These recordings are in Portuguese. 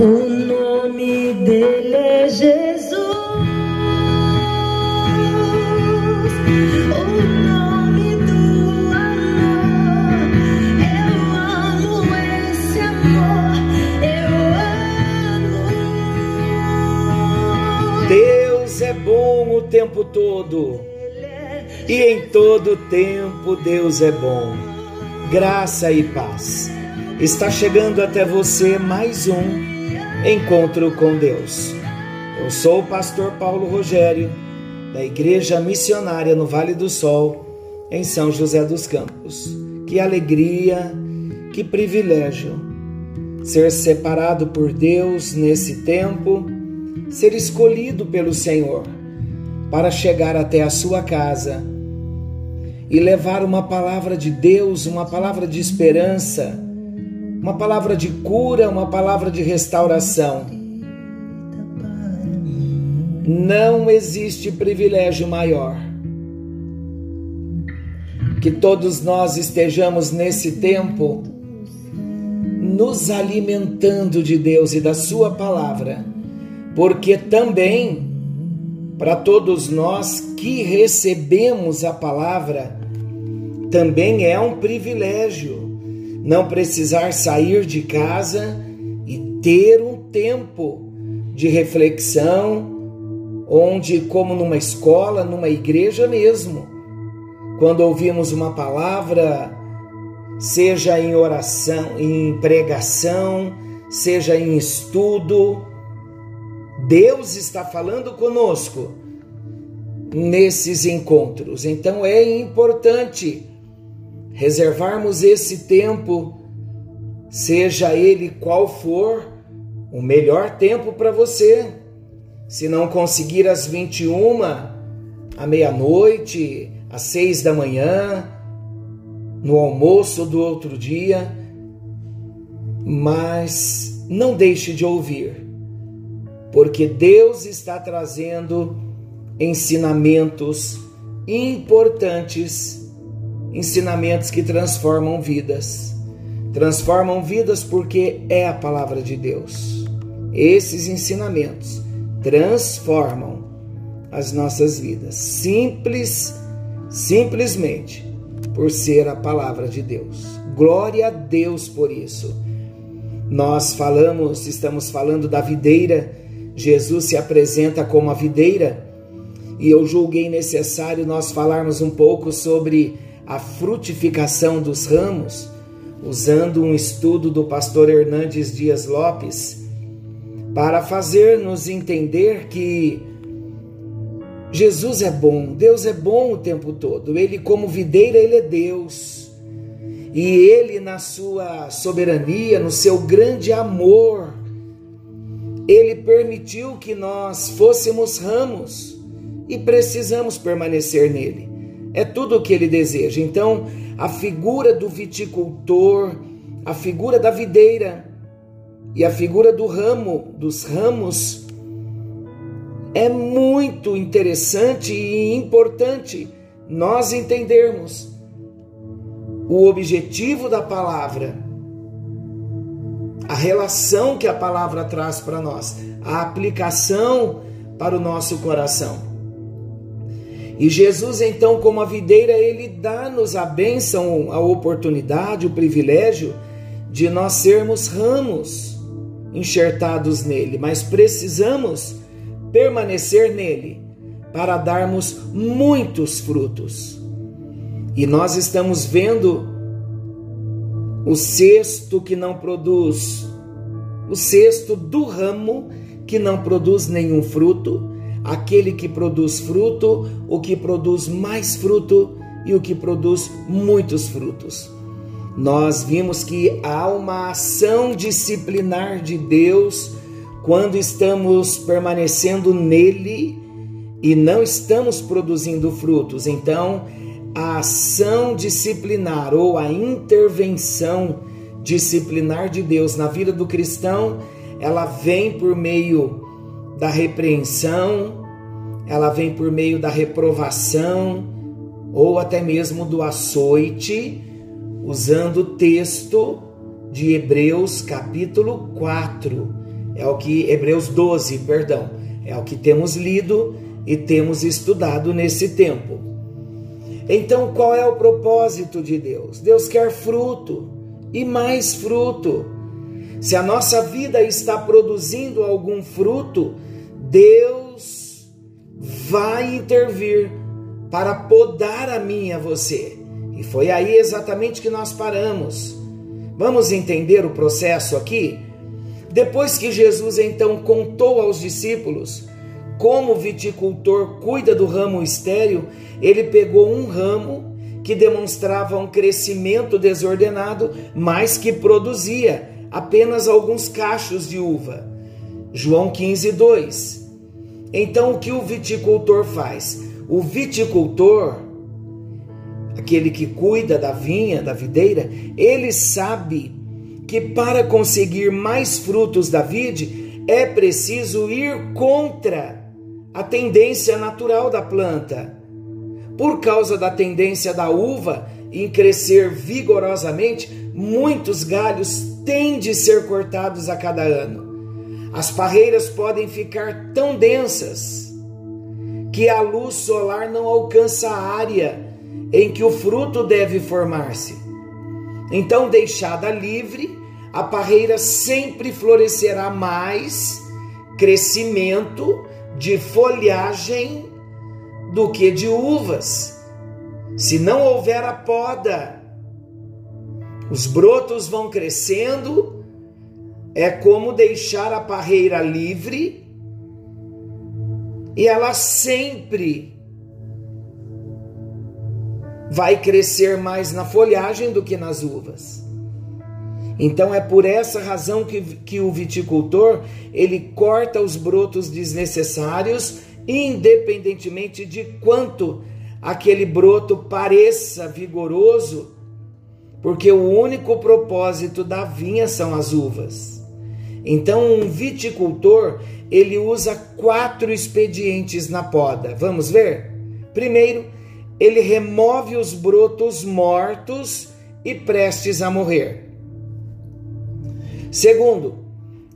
O nome dele é Jesus. O nome do amor. Eu amo esse amor. Eu amo. Deus é bom o tempo todo. E em todo tempo Deus é bom. Graça e paz. Está chegando até você mais um encontro com Deus. Eu sou o pastor Paulo Rogério, da Igreja Missionária no Vale do Sol, em São José dos Campos. Que alegria, que privilégio ser separado por Deus nesse tempo, ser escolhido pelo Senhor para chegar até a sua casa e levar uma palavra de Deus, uma palavra de esperança, uma palavra de cura, uma palavra de restauração. Não existe privilégio maior. Que todos nós estejamos nesse tempo nos alimentando de Deus e da Sua palavra, porque também para todos nós que recebemos a palavra, também é um privilégio não precisar sair de casa e ter um tempo de reflexão, onde, como numa escola, numa igreja mesmo, quando ouvimos uma palavra, seja em oração, em pregação, seja em estudo, Deus está falando conosco nesses encontros. Então é importante reservarmos esse tempo, seja ele qual for, o melhor tempo para você. Se não conseguir às 21, à meia-noite, às seis da manhã, no almoço do outro dia, mas não deixe de ouvir, porque Deus está trazendo ensinamentos importantes ensinamentos que transformam vidas. Transformam vidas porque é a palavra de Deus. Esses ensinamentos transformam as nossas vidas. Simples, simplesmente por ser a palavra de Deus. Glória a Deus por isso. Nós falamos, estamos falando da videira. Jesus se apresenta como a videira e eu julguei necessário nós falarmos um pouco sobre a frutificação dos ramos, usando um estudo do pastor Hernandes Dias Lopes, para fazer-nos entender que Jesus é bom, Deus é bom o tempo todo. Ele, como videira, ele é Deus. E ele, na sua soberania, no seu grande amor, ele permitiu que nós fôssemos ramos e precisamos permanecer nele. É tudo o que ele deseja. Então, a figura do viticultor, a figura da videira e a figura do ramo, dos ramos, é muito interessante e importante nós entendermos o objetivo da palavra, a relação que a palavra traz para nós, a aplicação para o nosso coração. E Jesus, então, como a videira, ele dá-nos a bênção, a oportunidade, o privilégio de nós sermos ramos enxertados nele, mas precisamos permanecer nele para darmos muitos frutos. E nós estamos vendo o cesto que não produz, o cesto do ramo que não produz nenhum fruto aquele que produz fruto, o que produz mais fruto e o que produz muitos frutos. Nós vimos que há uma ação disciplinar de Deus quando estamos permanecendo nele e não estamos produzindo frutos. Então, a ação disciplinar ou a intervenção disciplinar de Deus na vida do cristão, ela vem por meio da repreensão, ela vem por meio da reprovação ou até mesmo do açoite, usando o texto de Hebreus capítulo 4. É o que Hebreus 12, perdão, é o que temos lido e temos estudado nesse tempo. Então, qual é o propósito de Deus? Deus quer fruto e mais fruto. Se a nossa vida está produzindo algum fruto, Deus vai intervir para podar a mim e a você. E foi aí exatamente que nós paramos. Vamos entender o processo aqui? Depois que Jesus então contou aos discípulos como o viticultor cuida do ramo estéril, ele pegou um ramo que demonstrava um crescimento desordenado, mas que produzia apenas alguns cachos de uva. João 15, 2. Então o que o viticultor faz? O viticultor, aquele que cuida da vinha, da videira, ele sabe que para conseguir mais frutos da vide é preciso ir contra a tendência natural da planta. Por causa da tendência da uva em crescer vigorosamente, muitos galhos têm de ser cortados a cada ano. As parreiras podem ficar tão densas que a luz solar não alcança a área em que o fruto deve formar-se. Então, deixada livre, a parreira sempre florescerá mais crescimento de folhagem do que de uvas. Se não houver a poda, os brotos vão crescendo, é como deixar a parreira livre e ela sempre vai crescer mais na folhagem do que nas uvas. Então é por essa razão que, que o viticultor ele corta os brotos desnecessários, independentemente de quanto aquele broto pareça vigoroso, porque o único propósito da vinha são as uvas. Então um viticultor ele usa quatro expedientes na poda. Vamos ver? Primeiro, ele remove os brotos mortos e prestes a morrer. Segundo,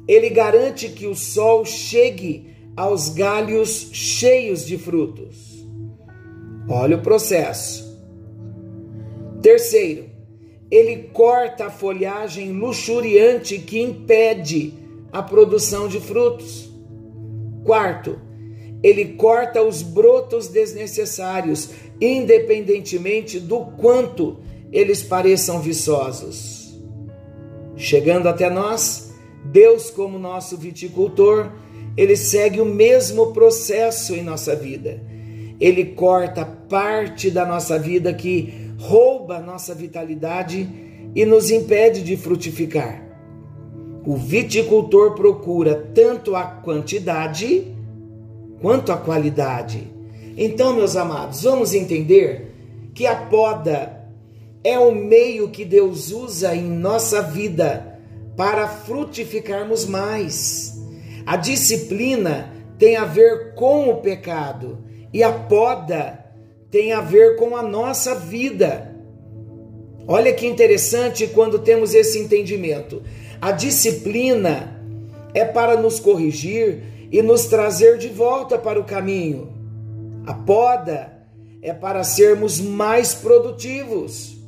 ele garante que o sol chegue aos galhos cheios de frutos. Olha o processo. Terceiro, ele corta a folhagem luxuriante que impede a produção de frutos. Quarto, ele corta os brotos desnecessários, independentemente do quanto eles pareçam viçosos. Chegando até nós, Deus, como nosso viticultor, ele segue o mesmo processo em nossa vida. Ele corta parte da nossa vida que rouba nossa vitalidade e nos impede de frutificar. O viticultor procura tanto a quantidade quanto a qualidade. Então, meus amados, vamos entender que a poda é o meio que Deus usa em nossa vida para frutificarmos mais. A disciplina tem a ver com o pecado e a poda tem a ver com a nossa vida. Olha que interessante quando temos esse entendimento. A disciplina é para nos corrigir e nos trazer de volta para o caminho. A poda é para sermos mais produtivos.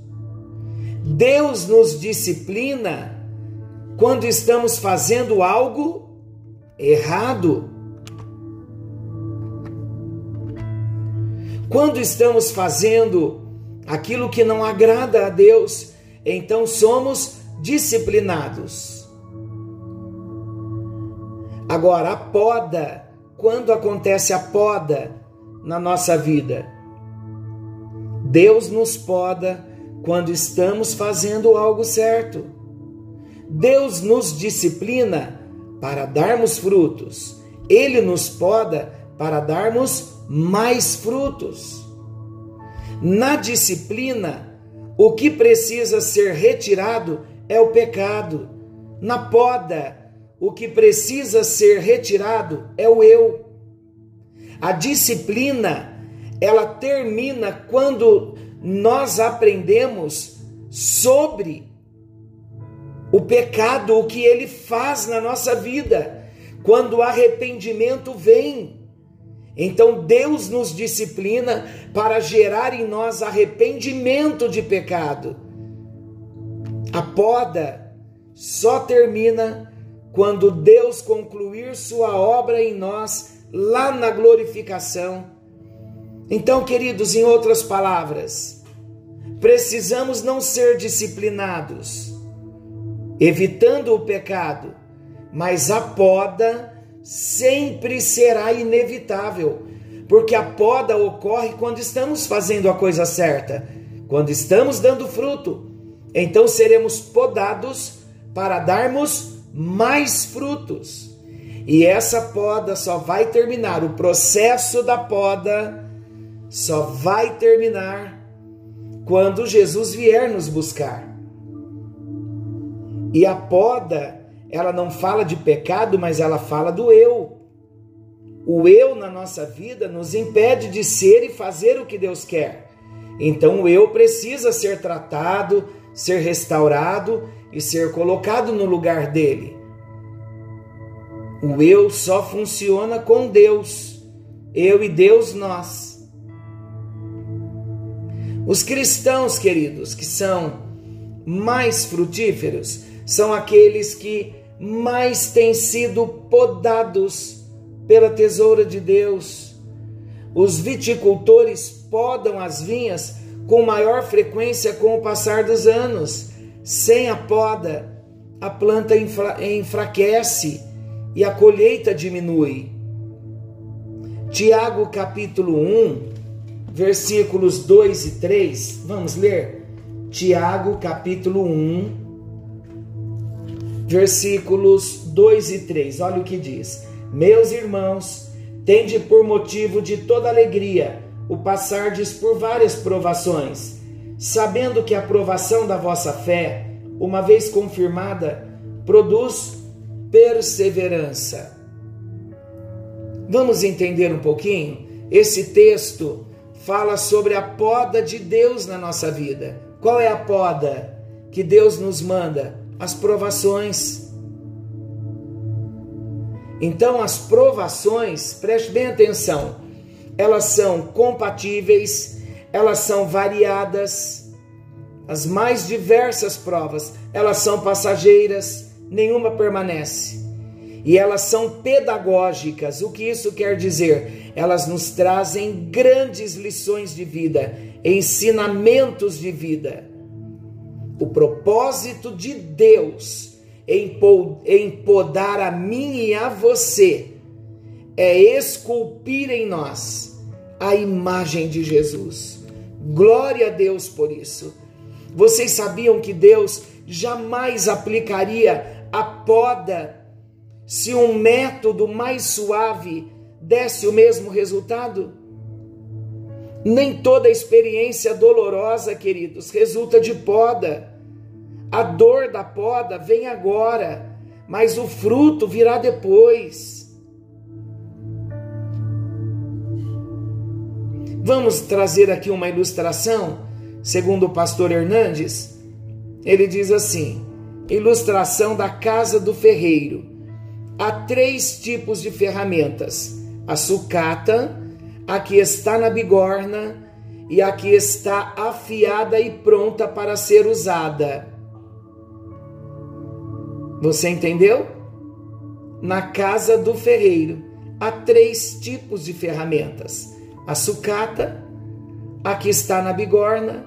Deus nos disciplina quando estamos fazendo algo errado. Quando estamos fazendo aquilo que não agrada a Deus, então somos disciplinados. Agora, a poda, quando acontece a poda na nossa vida? Deus nos poda quando estamos fazendo algo certo. Deus nos disciplina para darmos frutos. Ele nos poda para darmos mais frutos. Na disciplina, o que precisa ser retirado é o pecado. Na poda, o que precisa ser retirado é o eu. A disciplina, ela termina quando nós aprendemos sobre o pecado, o que ele faz na nossa vida. quando o arrependimento vem. Então Deus nos disciplina para gerar em nós arrependimento de pecado. A poda só termina quando Deus concluir sua obra em nós lá na glorificação. Então, queridos, em outras palavras, precisamos não ser disciplinados, evitando o pecado, mas a poda sempre será inevitável, porque a poda ocorre quando estamos fazendo a coisa certa, quando estamos dando fruto. Então seremos podados para darmos mais frutos. E essa poda só vai terminar, o processo da poda só vai terminar quando Jesus vier nos buscar. E a poda ela não fala de pecado, mas ela fala do eu. O eu na nossa vida nos impede de ser e fazer o que Deus quer. Então o eu precisa ser tratado, ser restaurado e ser colocado no lugar dele. O eu só funciona com Deus. Eu e Deus nós. Os cristãos, queridos, que são mais frutíferos, são aqueles que mais têm sido podados pela tesoura de Deus. Os viticultores podam as vinhas com maior frequência com o passar dos anos. Sem a poda, a planta enfraquece e a colheita diminui. Tiago capítulo 1, versículos 2 e 3. Vamos ler? Tiago capítulo 1, versículos 2 e 3. Olha o que diz: Meus irmãos, tende por motivo de toda alegria o passardes por várias provações, sabendo que a provação da vossa fé, uma vez confirmada, produz perseverança. Vamos entender um pouquinho? Esse texto fala sobre a poda de Deus na nossa vida. Qual é a poda que Deus nos manda? As provações. Então, as provações, preste bem atenção, elas são compatíveis, elas são variadas, as mais diversas provas, elas são passageiras, nenhuma permanece. E elas são pedagógicas. O que isso quer dizer? Elas nos trazem grandes lições de vida, ensinamentos de vida. O propósito de Deus em podar a mim e a você é esculpir em nós a imagem de Jesus. Glória a Deus por isso. Vocês sabiam que Deus jamais aplicaria a poda se um método mais suave desse o mesmo resultado? Nem toda experiência dolorosa, queridos, resulta de poda. A dor da poda vem agora, mas o fruto virá depois. Vamos trazer aqui uma ilustração, segundo o pastor Hernandes. Ele diz assim: ilustração da casa do ferreiro. Há três tipos de ferramentas: a sucata, a que está na bigorna e a que está afiada e pronta para ser usada. Você entendeu? Na casa do ferreiro há três tipos de ferramentas: a sucata, a que está na bigorna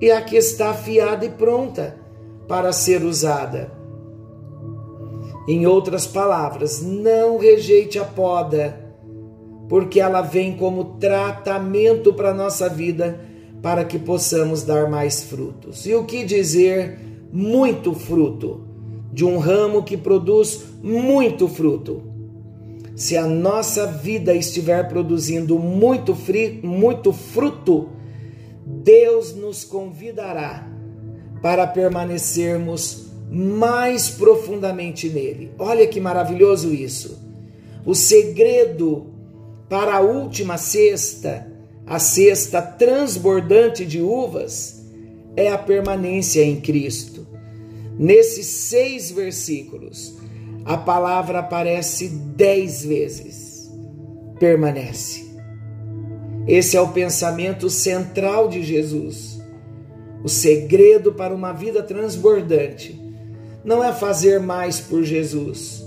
e a que está afiada e pronta para ser usada. Em outras palavras, não rejeite a poda porque ela vem como tratamento para a nossa vida, para que possamos dar mais frutos. E o que dizer muito fruto? De um ramo que produz muito fruto. Se a nossa vida estiver produzindo muito, muito fruto, Deus nos convidará para permanecermos mais profundamente nele. Olha que maravilhoso isso. O segredo para a última cesta, a cesta transbordante de uvas, é a permanência em Cristo. Nesses seis versículos, a palavra aparece dez vezes, permanece. Esse é o pensamento central de Jesus. O segredo para uma vida transbordante não é fazer mais por Jesus,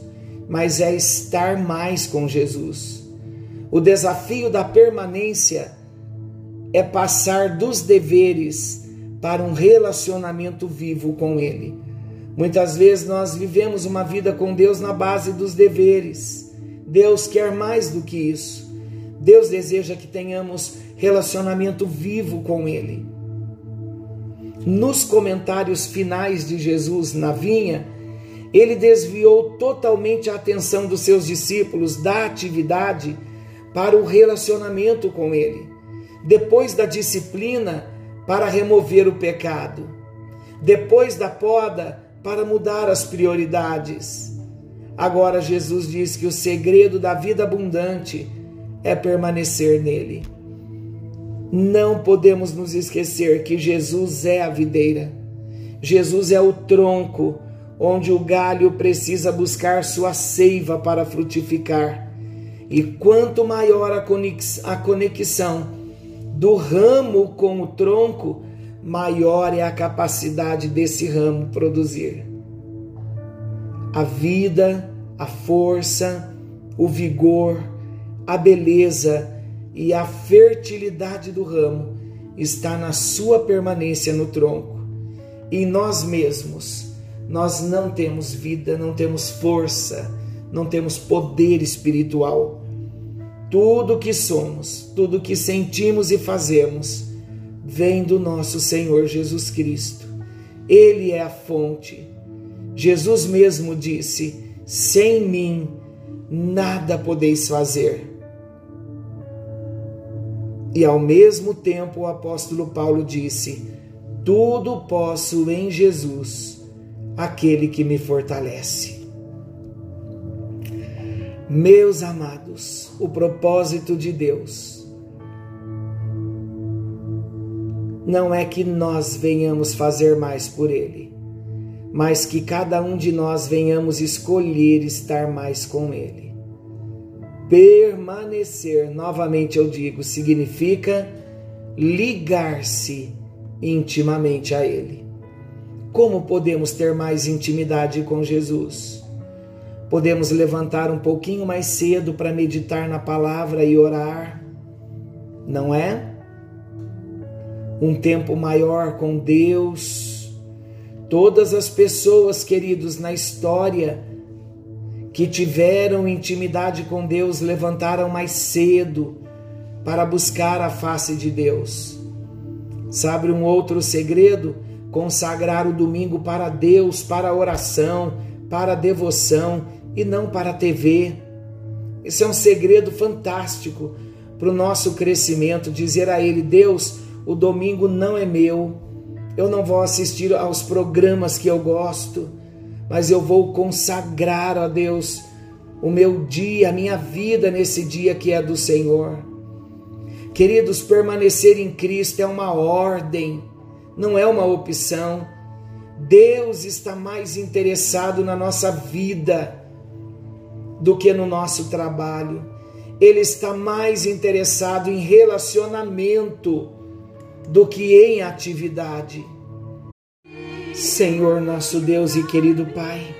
mas é estar mais com Jesus. O desafio da permanência é passar dos deveres para um relacionamento vivo com Ele. Muitas vezes nós vivemos uma vida com Deus na base dos deveres. Deus quer mais do que isso. Deus deseja que tenhamos relacionamento vivo com Ele. Nos comentários finais de Jesus na vinha, ele desviou totalmente a atenção dos seus discípulos da atividade para o relacionamento com Ele. Depois da disciplina, para remover o pecado. Depois da poda, para mudar as prioridades. Agora Jesus diz que o segredo da vida abundante é permanecer nele. Não podemos nos esquecer que Jesus é a videira. Jesus é o tronco onde o galho precisa buscar sua seiva para frutificar. E quanto maior a conexão do ramo com o tronco, maior é a capacidade desse ramo produzir. A vida, a força, o vigor, a beleza e a fertilidade do ramo está na sua permanência no tronco. E nós mesmos, nós não temos vida, não temos força, não temos poder espiritual. Tudo que somos, tudo que sentimos e fazemos, vem do nosso Senhor Jesus Cristo. Ele é a fonte. Jesus mesmo disse: Sem mim nada podeis fazer. E ao mesmo tempo o apóstolo Paulo disse: Tudo posso em Jesus, aquele que me fortalece. Meus amados, o propósito de Deus não é que nós venhamos fazer mais por Ele, mas que cada um de nós venhamos escolher estar mais com Ele. Permanecer, novamente eu digo, significa ligar-se intimamente a Ele. Como podemos ter mais intimidade com Jesus? Podemos levantar um pouquinho mais cedo para meditar na palavra e orar, não é? um tempo maior com Deus. Todas as pessoas, queridos, na história que tiveram intimidade com Deus levantaram mais cedo para buscar a face de Deus. Sabe um outro segredo? Consagrar o domingo para Deus, para oração, para devoção e não para a TV. Esse é um segredo fantástico para o nosso crescimento. Dizer a Ele: Deus, o domingo não é meu, eu não vou assistir aos programas que eu gosto, mas eu vou consagrar a Deus o meu dia, a minha vida nesse dia que é do Senhor. Queridos, permanecer em Cristo é uma ordem, não é uma opção. Deus está mais interessado na nossa vida do que no nosso trabalho. Ele está mais interessado em relacionamento do que em atividade. Senhor nosso Deus e querido Pai,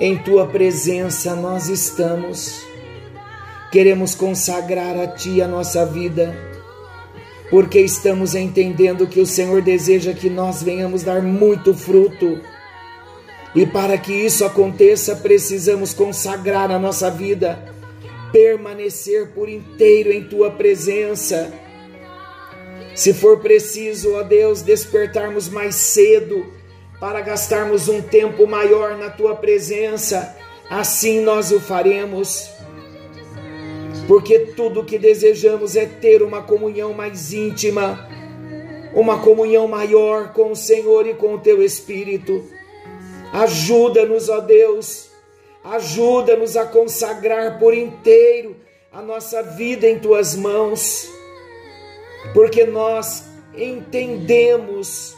em tua presença nós estamos. Queremos consagrar a Ti a nossa vida, porque estamos entendendo que o Senhor deseja que nós venhamos dar muito fruto. E para que isso aconteça, precisamos consagrar a nossa vida, permanecer por inteiro em Tua presença se for preciso, ó Deus, despertarmos mais cedo para gastarmos um tempo maior na tua presença, assim nós o faremos. Porque tudo o que desejamos é ter uma comunhão mais íntima, uma comunhão maior com o Senhor e com o teu Espírito. Ajuda-nos, ó Deus, ajuda-nos a consagrar por inteiro a nossa vida em tuas mãos porque nós entendemos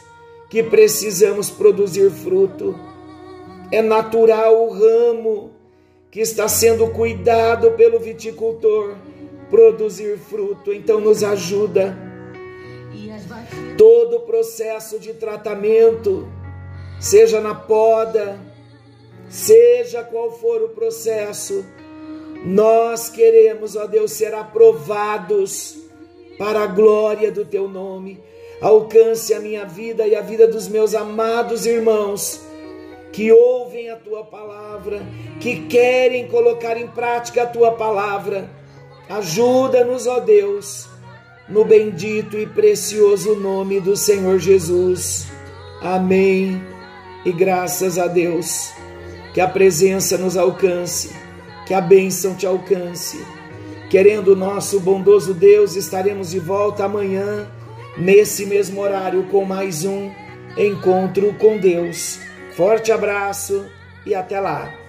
que precisamos produzir fruto. É natural o ramo que está sendo cuidado pelo viticultor produzir fruto. Então nos ajuda. Todo o processo de tratamento, seja na poda, seja qual for o processo, nós queremos, ó Deus, ser aprovados para a glória do teu nome. Alcance a minha vida e a vida dos meus amados irmãos que ouvem a tua palavra, que querem colocar em prática a tua palavra. Ajuda-nos, ó Deus, no bendito e precioso nome do Senhor Jesus. Amém. E graças a Deus, que a presença nos alcance, que a bênção te alcance. Querendo o nosso bondoso Deus, estaremos de volta amanhã, nesse mesmo horário, com mais um encontro com Deus. Forte abraço e até lá!